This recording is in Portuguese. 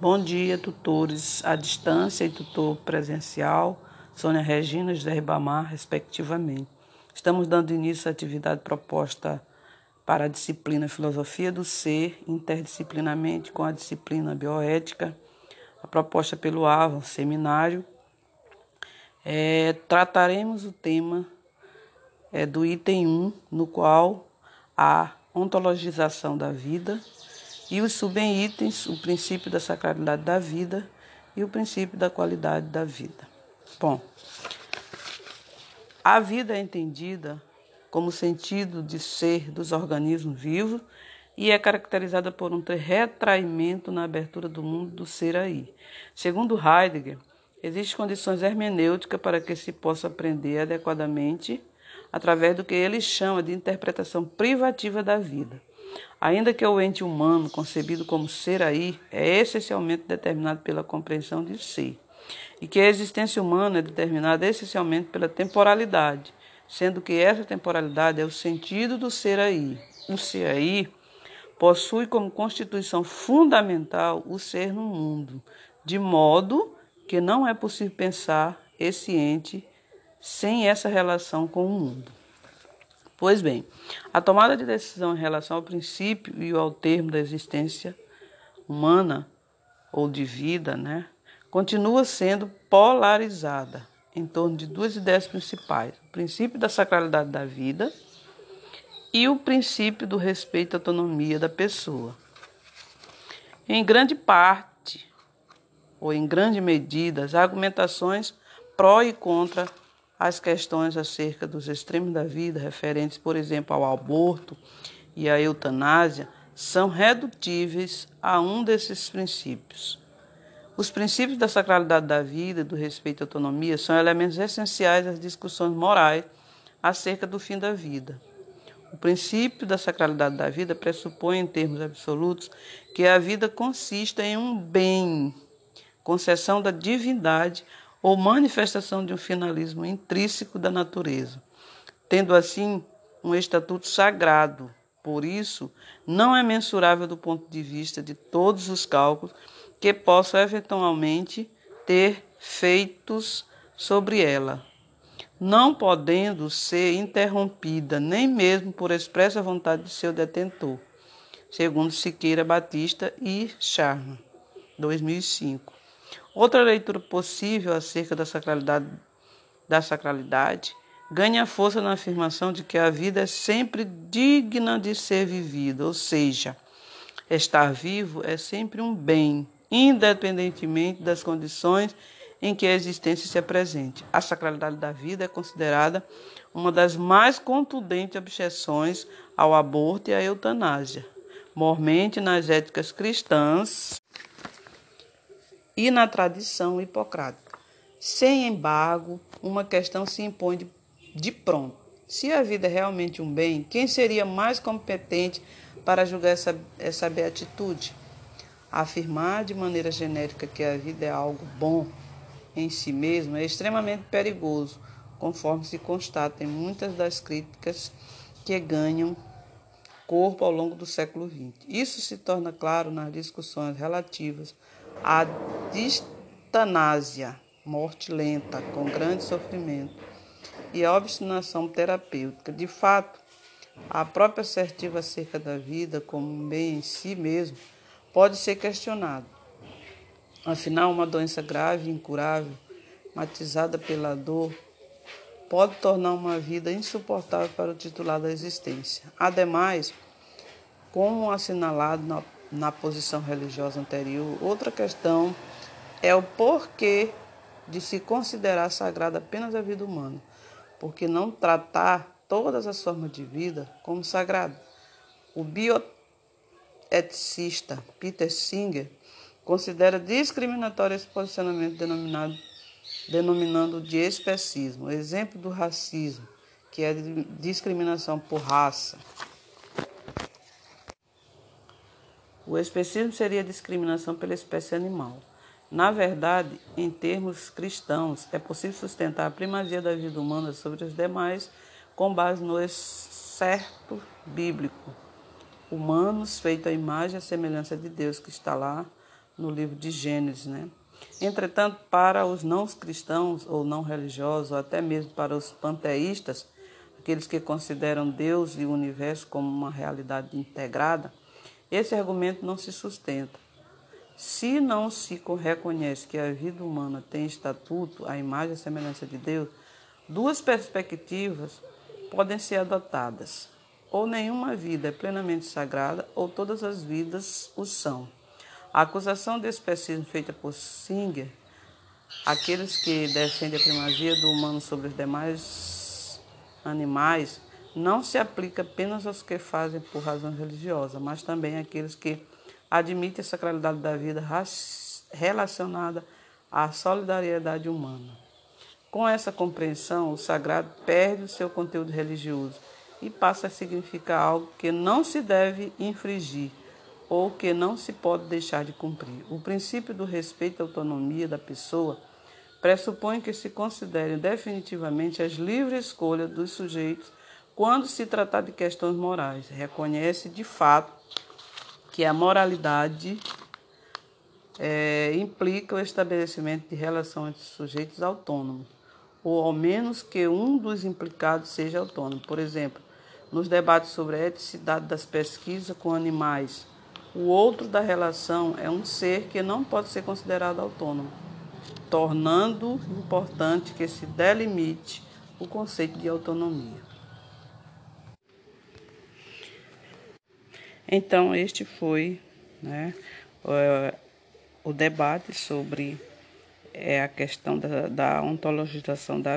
Bom dia, tutores à distância e tutor presencial, Sônia Regina e José Ribamar, respectivamente. Estamos dando início à atividade proposta para a disciplina Filosofia do Ser, interdisciplinarmente com a disciplina Bioética, a proposta pelo AVA, seminário. É, trataremos o tema é, do item 1, no qual a ontologização da vida e os subitens, o princípio da sacralidade da vida e o princípio da qualidade da vida. Bom, a vida é entendida como sentido de ser dos organismos vivos e é caracterizada por um retraimento na abertura do mundo do ser aí. Segundo Heidegger, existem condições hermenêuticas para que se possa aprender adequadamente através do que ele chama de interpretação privativa da vida. Ainda que o ente humano, concebido como ser aí, é essencialmente determinado pela compreensão de ser, e que a existência humana é determinada essencialmente pela temporalidade, sendo que essa temporalidade é o sentido do ser aí. O ser aí possui como constituição fundamental o ser no mundo, de modo que não é possível pensar esse ente sem essa relação com o mundo. Pois bem, a tomada de decisão em relação ao princípio e ao termo da existência humana ou de vida, né, continua sendo polarizada em torno de duas ideias principais: o princípio da sacralidade da vida e o princípio do respeito à autonomia da pessoa. Em grande parte, ou em grande medida, as argumentações pró e contra as questões acerca dos extremos da vida, referentes, por exemplo, ao aborto e à eutanásia, são redutíveis a um desses princípios. Os princípios da sacralidade da vida e do respeito à autonomia são elementos essenciais às discussões morais acerca do fim da vida. O princípio da sacralidade da vida pressupõe, em termos absolutos, que a vida consista em um bem, concessão da divindade ou manifestação de um finalismo intrínseco da natureza, tendo assim um estatuto sagrado. Por isso, não é mensurável do ponto de vista de todos os cálculos que possam eventualmente ter feitos sobre ela, não podendo ser interrompida nem mesmo por expressa vontade de seu detentor, segundo Siqueira Batista e Charma, 2005. Outra leitura possível acerca da sacralidade, da sacralidade ganha força na afirmação de que a vida é sempre digna de ser vivida, ou seja, estar vivo é sempre um bem, independentemente das condições em que a existência se apresente. A sacralidade da vida é considerada uma das mais contundentes objeções ao aborto e à eutanásia. Mormente nas éticas cristãs, e na tradição hipocrática. Sem embargo, uma questão se impõe de, de pronto. Se a vida é realmente um bem, quem seria mais competente para julgar essa, essa beatitude? Afirmar de maneira genérica que a vida é algo bom em si mesmo é extremamente perigoso, conforme se constata em muitas das críticas que ganham corpo ao longo do século XX. Isso se torna claro nas discussões relativas a distanásia, morte lenta, com grande sofrimento, e a obstinação terapêutica. De fato, a própria assertiva acerca da vida como um bem em si mesmo pode ser questionado. Afinal, uma doença grave incurável, matizada pela dor, pode tornar uma vida insuportável para o titular da existência. Ademais, como assinalado na na posição religiosa anterior. Outra questão é o porquê de se considerar sagrada apenas a vida humana, porque não tratar todas as formas de vida como sagrada. O bioeticista Peter Singer considera discriminatório esse posicionamento denominado, denominando de especismo, exemplo do racismo, que é discriminação por raça. O especismo seria discriminação pela espécie animal. Na verdade, em termos cristãos, é possível sustentar a primazia da vida humana sobre as demais com base no certo bíblico. Humanos feitos à imagem e semelhança de Deus que está lá no livro de Gênesis, né? Entretanto, para os não cristãos ou não religiosos, ou até mesmo para os panteístas, aqueles que consideram Deus e o universo como uma realidade integrada, esse argumento não se sustenta. Se não se reconhece que a vida humana tem estatuto, a imagem e semelhança de Deus, duas perspectivas podem ser adotadas. Ou nenhuma vida é plenamente sagrada, ou todas as vidas o são. A acusação de especismo feita por Singer, aqueles que defendem a primazia do humano sobre os demais animais, não se aplica apenas aos que fazem por razões religiosas, mas também àqueles que admitem a sacralidade da vida relacionada à solidariedade humana. Com essa compreensão, o sagrado perde o seu conteúdo religioso e passa a significar algo que não se deve infringir ou que não se pode deixar de cumprir. O princípio do respeito à autonomia da pessoa pressupõe que se considerem definitivamente as livres escolhas dos sujeitos quando se tratar de questões morais. Reconhece de fato que a moralidade é, implica o estabelecimento de relação entre sujeitos autônomos, ou ao menos que um dos implicados seja autônomo. Por exemplo, nos debates sobre a eticidade das pesquisas com animais, o outro da relação é um ser que não pode ser considerado autônomo, tornando importante que se delimite o conceito de autonomia. Então, este foi né, o debate sobre é, a questão da, da ontologização da